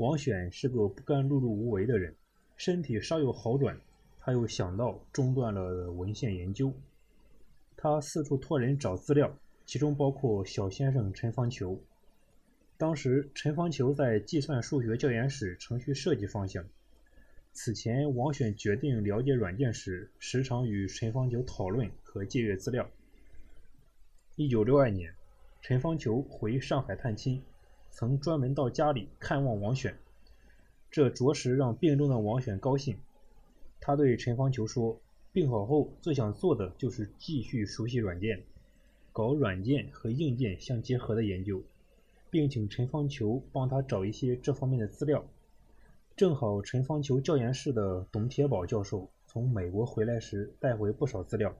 王选是个不甘碌碌无为的人，身体稍有好转，他又想到中断了文献研究。他四处托人找资料，其中包括小先生陈方球。当时陈方球在计算数学教研室程序设计方向。此前，王选决定了解软件时，时常与陈方球讨论和借阅资料。一九六二年，陈方球回上海探亲，曾专门到家里看望王选，这着实让病中的王选高兴。他对陈方球说：“病好后最想做的就是继续熟悉软件，搞软件和硬件相结合的研究，并请陈方球帮他找一些这方面的资料。”正好陈方球教研室的董铁宝教授从美国回来时带回不少资料。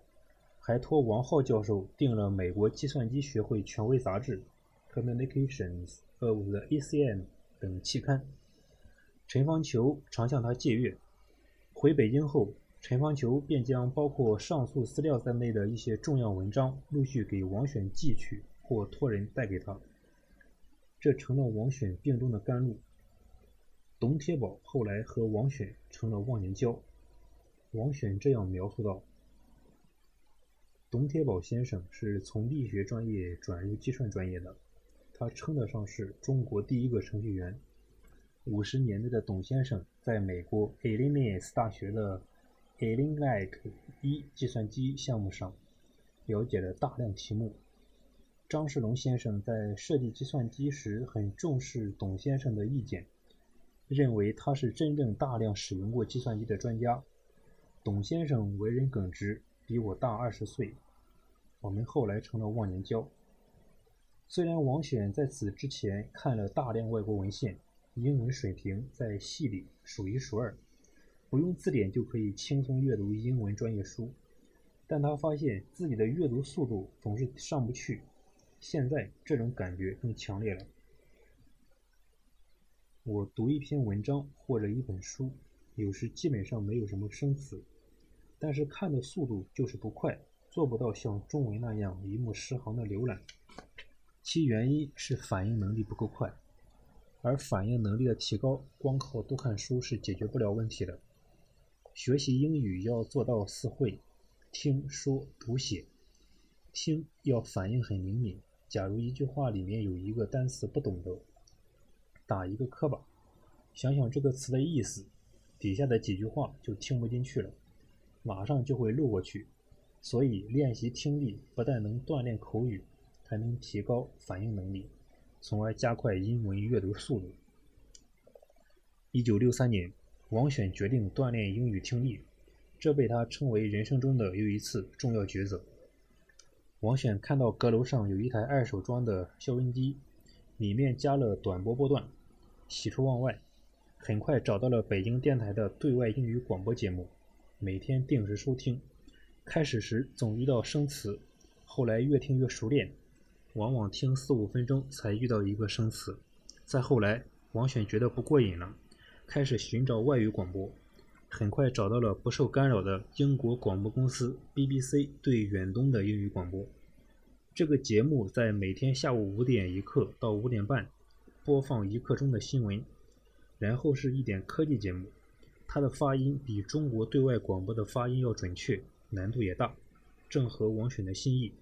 还托王浩教授订了美国计算机学会权威杂志《Communications of the ACM》等期刊。陈方球常向他借阅。回北京后，陈方球便将包括上述资料在内的一些重要文章陆续给王选寄去，或托人带给他。这成了王选病中的甘露。董铁宝后来和王选成了忘年交。王选这样描述道。董铁宝先生是从力学专业转入计算专业的，他称得上是中国第一个程序员。五十年代的董先生在美国 Illinois 大学的 ENIAC 一计算机项目上了解了大量题目。张世龙先生在设计计算机时很重视董先生的意见，认为他是真正大量使用过计算机的专家。董先生为人耿直。比我大二十岁，我们后来成了忘年交。虽然王选在此之前看了大量外国文献，英文水平在系里数一数二，不用字典就可以轻松阅读英文专业书，但他发现自己的阅读速度总是上不去。现在这种感觉更强烈了。我读一篇文章或者一本书，有时基本上没有什么生词。但是看的速度就是不快，做不到像中文那样一目十行的浏览。其原因是反应能力不够快，而反应能力的提高，光靠多看书是解决不了问题的。学习英语要做到四会：听说读写。听要反应很灵敏，假如一句话里面有一个单词不懂得，打一个磕巴，想想这个词的意思，底下的几句话就听不进去了。马上就会漏过去，所以练习听力不但能锻炼口语，还能提高反应能力，从而加快英文阅读速度。一九六三年，王选决定锻炼英语听力，这被他称为人生中的又一次重要抉择。王选看到阁楼上有一台二手装的消音机，里面加了短波波段，喜出望外，很快找到了北京电台的对外英语广播节目。每天定时收听，开始时总遇到生词，后来越听越熟练，往往听四五分钟才遇到一个生词。再后来，王选觉得不过瘾了，开始寻找外语广播，很快找到了不受干扰的英国广播公司 BBC 对远东的英语广播。这个节目在每天下午五点一刻到五点半播放一刻钟的新闻，然后是一点科技节目。它的发音比中国对外广播的发音要准确，难度也大，正合王选的心意。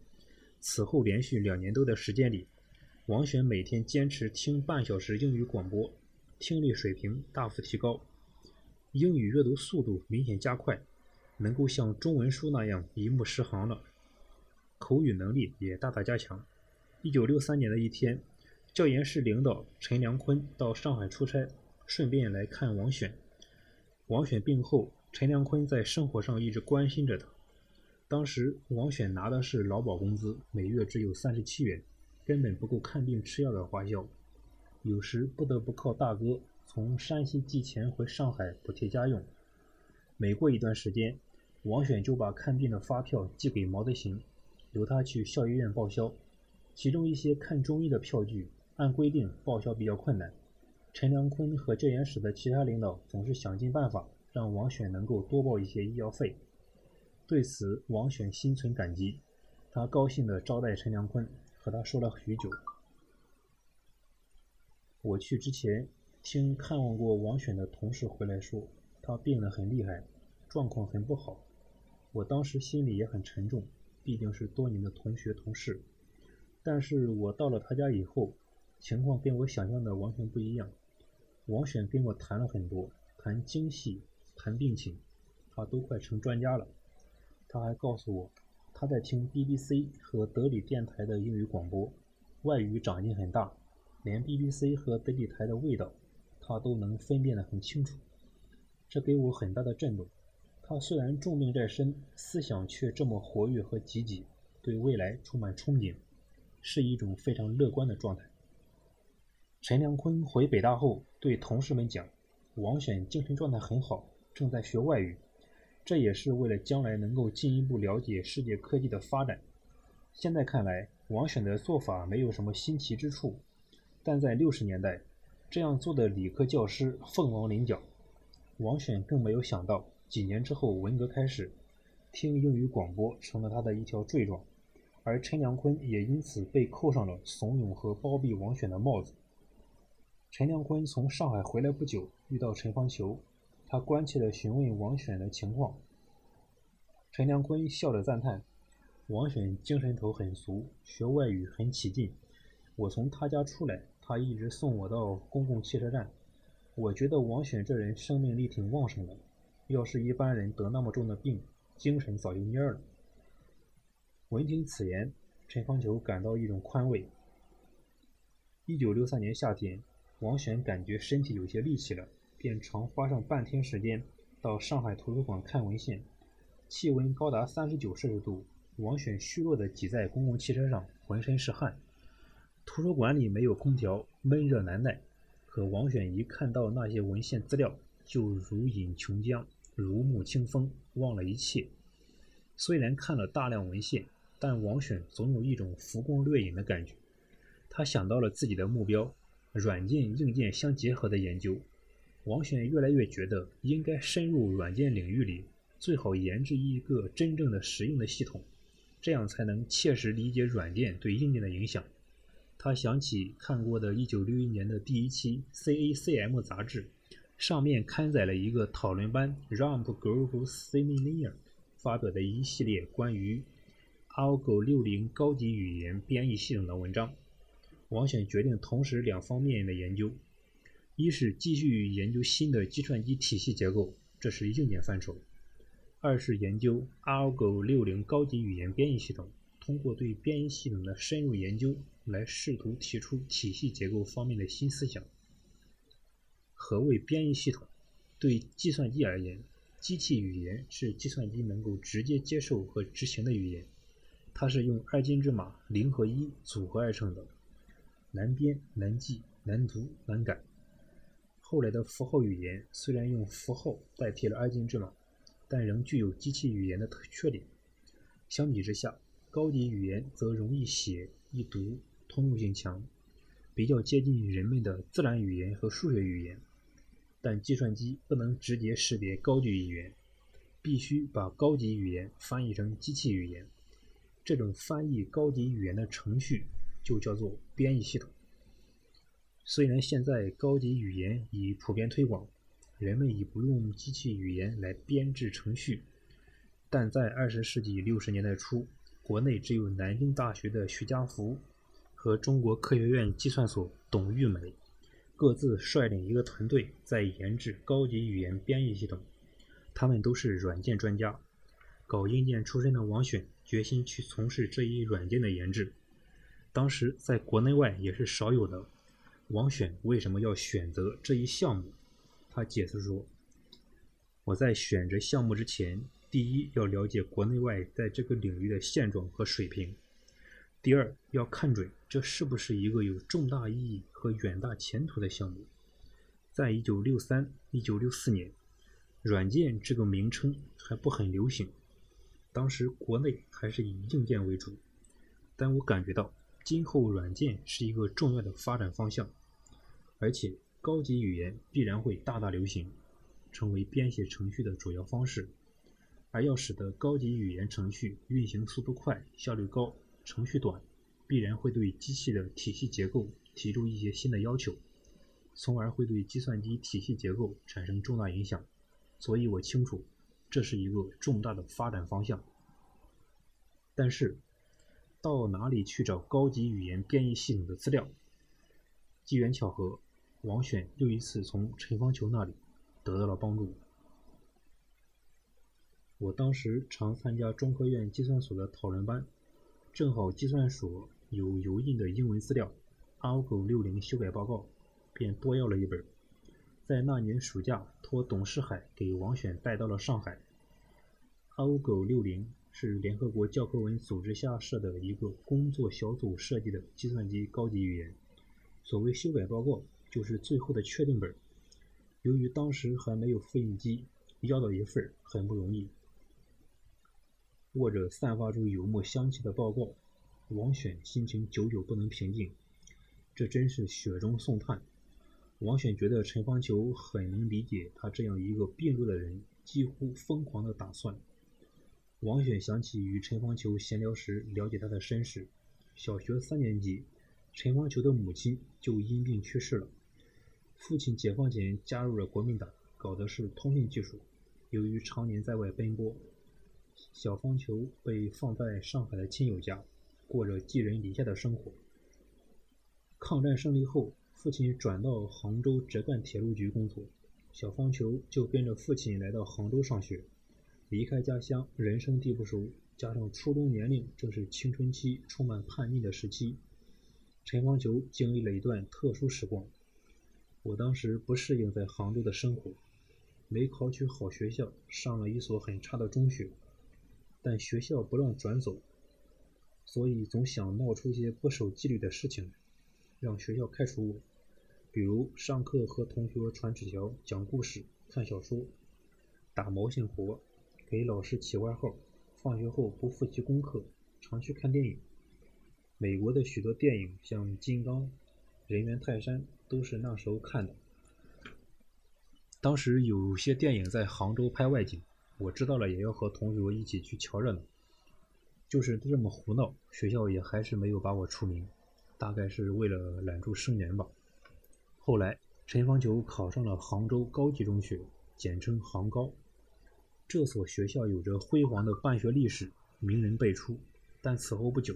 此后连续两年多的时间里，王选每天坚持听半小时英语广播，听力水平大幅提高，英语阅读速度明显加快，能够像中文书那样一目十行了，口语能力也大大加强。一九六三年的一天，教研室领导陈良坤到上海出差，顺便来看王选。王选病后，陈良坤在生活上一直关心着他。当时王选拿的是劳保工资，每月只有三十七元，根本不够看病吃药的花销，有时不得不靠大哥从山西寄钱回上海补贴家用。每过一段时间，王选就把看病的发票寄给毛德行，由他去校医院报销。其中一些看中医的票据，按规定报销比较困难。陈良坤和教研室的其他领导总是想尽办法让王选能够多报一些医药费，对此王选心存感激，他高兴地招待陈良坤，和他说了许久。我去之前，听看望过王选的同事回来说，他病得很厉害，状况很不好。我当时心里也很沉重，毕竟是多年的同学同事。但是我到了他家以后，情况跟我想象的完全不一样。王选跟我谈了很多，谈精细，谈病情，他都快成专家了。他还告诉我，他在听 BBC 和德里电台的英语广播，外语长进很大，连 BBC 和德里台的味道，他都能分辨得很清楚。这给我很大的震动。他虽然重病在身，思想却这么活跃和积极，对未来充满憧憬，是一种非常乐观的状态。陈良坤回北大后，对同事们讲：“王选精神状态很好，正在学外语，这也是为了将来能够进一步了解世界科技的发展。”现在看来，王选的做法没有什么新奇之处，但在六十年代，这样做的理科教师凤毛麟角。王选更没有想到。几年之后，文革开始，听英语广播成了他的一条罪状，而陈良坤也因此被扣上了怂恿和包庇王选的帽子。陈良坤从上海回来不久，遇到陈方球，他关切地询问王选的情况。陈良坤笑着赞叹：“王选精神头很俗，学外语很起劲。我从他家出来，他一直送我到公共汽车站。我觉得王选这人生命力挺旺盛的。”要是一般人得那么重的病，精神早就蔫了。闻听此言，陈方球感到一种宽慰。一九六三年夏天，王选感觉身体有些力气了，便常花上半天时间到上海图书馆看文献。气温高达三十九摄氏度，王选虚弱地挤在公共汽车上，浑身是汗。图书馆里没有空调，闷热难耐。可王选一看到那些文献资料，就如饮琼浆。如沐清风，忘了一切。虽然看了大量文献，但王选总有一种浮光掠影的感觉。他想到了自己的目标：软件、硬件相结合的研究。王选越来越觉得应该深入软件领域里，最好研制一个真正的实用的系统，这样才能切实理解软件对硬件的影响。他想起看过的1961年的第一期 CACM 杂志。上面刊载了一个讨论班 Ramp Group Seminar 发表的一系列关于 Algo 60高级语言编译系统的文章。王选决定同时两方面的研究：一是继续研究新的计算机体系结构，这是硬件范畴；二是研究 Algo 60高级语言编译系统，通过对编译系统的深入研究来试图提出体系结构方面的新思想。何谓编译系统？对计算机而言，机器语言是计算机能够直接接受和执行的语言。它是用二进制码零和一组合而成的，难编、难记、难读、难改。后来的符号语言虽然用符号代替了二进制码，但仍具有机器语言的特缺点。相比之下，高级语言则容易写、易读、通用性强，比较接近人们的自然语言和数学语言。但计算机不能直接识别高级语言，必须把高级语言翻译成机器语言。这种翻译高级语言的程序就叫做编译系统。虽然现在高级语言已普遍推广，人们已不用机器语言来编制程序，但在二十世纪六十年代初，国内只有南京大学的徐家福和中国科学院计算所董玉美。各自率领一个团队在研制高级语言编译系统，他们都是软件专家。搞硬件出身的王选决心去从事这一软件的研制，当时在国内外也是少有的。王选为什么要选择这一项目？他解释说：“我在选择项目之前，第一要了解国内外在这个领域的现状和水平。”第二，要看准这是不是一个有重大意义和远大前途的项目。在一九六三、一九六四年，软件这个名称还不很流行，当时国内还是以硬件为主。但我感觉到，今后软件是一个重要的发展方向，而且高级语言必然会大大流行，成为编写程序的主要方式。而要使得高级语言程序运行速度快、效率高。程序短，必然会对机器的体系结构提出一些新的要求，从而会对计算机体系结构产生重大影响。所以我清楚，这是一个重大的发展方向。但是，到哪里去找高级语言编译系统的资料？机缘巧合，王选又一次从陈方球那里得到了帮助。我当时常参加中科院计算所的讨论班，正好计算所有油印的英文资料，ALGO 六零修改报告，便多要了一本。在那年暑假，托董世海给王选带到了上海。ALGO 六零。是联合国教科文组织下设的一个工作小组设计的计算机高级语言。所谓修改报告，就是最后的确定本。由于当时还没有复印机，要到一份很不容易。握着散发出油墨香气的报告，王选心情久久不能平静。这真是雪中送炭。王选觉得陈方球很能理解他这样一个病弱的人几乎疯狂的打算。王选想起与陈方球闲聊时了解他的身世。小学三年级，陈方球的母亲就因病去世了。父亲解放前加入了国民党，搞的是通信技术。由于常年在外奔波，小方球被放在上海的亲友家，过着寄人篱下的生活。抗战胜利后，父亲转到杭州浙赣铁路局工作，小方球就跟着父亲来到杭州上学。离开家乡，人生地不熟，加上初中年龄正是青春期充满叛逆的时期，陈方球经历了一段特殊时光。我当时不适应在杭州的生活，没考取好学校，上了一所很差的中学，但学校不让转走，所以总想闹出些不守纪律的事情来，让学校开除我。比如上课和同学传纸条、讲故事、看小说、打毛线活。给老师起外号，放学后不复习功课，常去看电影。美国的许多电影，像《金刚》《人猿泰山》，都是那时候看的。当时有些电影在杭州拍外景，我知道了也要和同学一起去瞧热闹。就是这么胡闹，学校也还是没有把我除名，大概是为了揽住生源吧。后来，陈方球考上了杭州高级中学，简称杭高。这所学校有着辉煌的办学历史，名人辈出。但此后不久，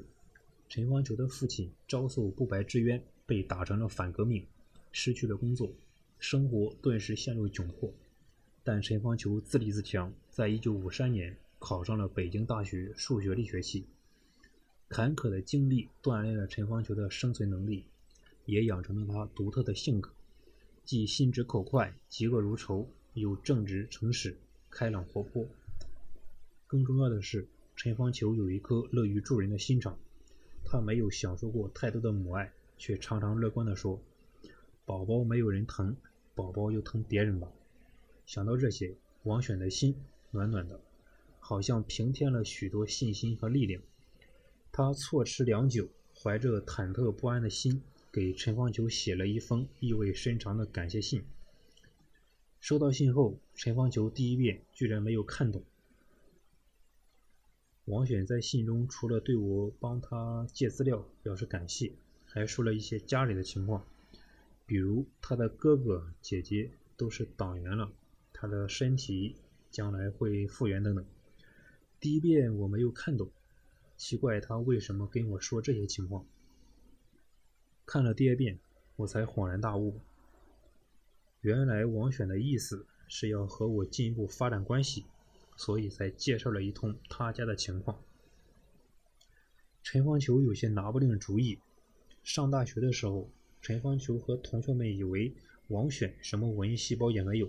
陈方球的父亲遭受不白之冤，被打成了反革命，失去了工作，生活顿时陷入窘迫。但陈方球自立自强，在一九五三年考上了北京大学数学力学系。坎坷的经历锻炼了陈方球的生存能力，也养成了他独特的性格，既心直口快、嫉恶如仇，又正直诚实。开朗活泼，更重要的是，陈方球有一颗乐于助人的心肠。他没有享受过太多的母爱，却常常乐观地说：“宝宝没有人疼，宝宝就疼别人吧。”想到这些，王选的心暖暖的，好像平添了许多信心和力量。他错吃良久，怀着忐忑不安的心，给陈方球写了一封意味深长的感谢信。收到信后，陈方球第一遍居然没有看懂。王选在信中除了对我帮他借资料表示感谢，还说了一些家里的情况，比如他的哥哥姐姐都是党员了，他的身体将来会复原等等。第一遍我没有看懂，奇怪他为什么跟我说这些情况。看了第二遍，我才恍然大悟。原来王选的意思是要和我进一步发展关系，所以才介绍了一通他家的情况。陈方球有些拿不定主意。上大学的时候，陈方球和同学们以为王选什么文艺细胞也没有，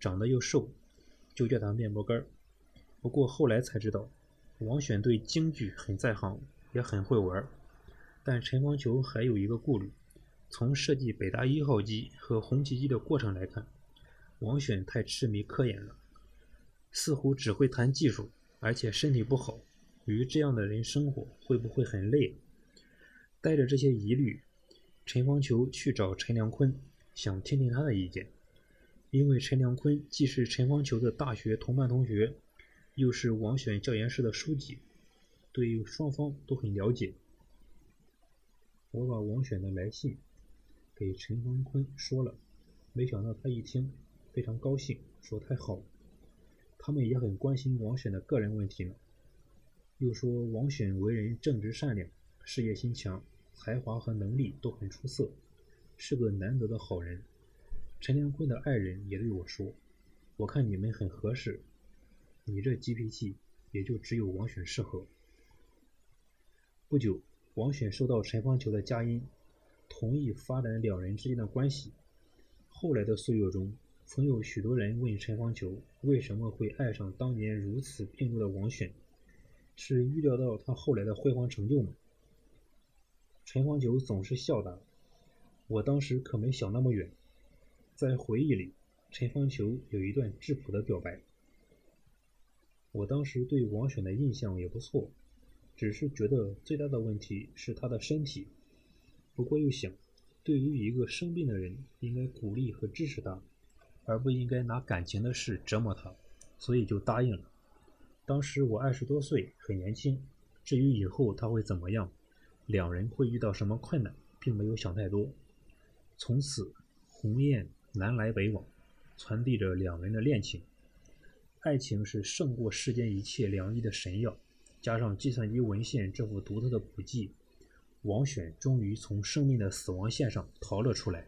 长得又瘦，就叫他面包干儿不过后来才知道，王选对京剧很在行，也很会玩。但陈方球还有一个顾虑。从设计北大一号机和红旗机的过程来看，王选太痴迷科研了，似乎只会谈技术，而且身体不好。与这样的人生活会不会很累？带着这些疑虑，陈方球去找陈良坤，想听听他的意见。因为陈良坤既是陈方球的大学同班同学，又是王选教研室的书记，对双方都很了解。我把王选的来信。给陈方坤说了，没想到他一听非常高兴，说太好了。他们也很关心王选的个人问题呢，又说王选为人正直善良，事业心强，才华和能力都很出色，是个难得的好人。陈良坤的爱人也对我说：“我看你们很合适，你这急脾气也就只有王选适合。”不久，王选收到陈方球的佳音。同意发展两人之间的关系。后来的岁月中，曾有许多人问陈方球为什么会爱上当年如此病弱的王选，是预料到他后来的辉煌成就吗？陈方球总是笑答：“我当时可没想那么远。”在回忆里，陈方球有一段质朴的表白：“我当时对王选的印象也不错，只是觉得最大的问题是他的身体。”不过又想，对于一个生病的人，应该鼓励和支持他，而不应该拿感情的事折磨他，所以就答应了。当时我二十多岁，很年轻。至于以后他会怎么样，两人会遇到什么困难，并没有想太多。从此，鸿雁南来北往，传递着两人的恋情。爱情是胜过世间一切良医的神药，加上计算机文献这副独特的补剂。王选终于从生命的死亡线上逃了出来。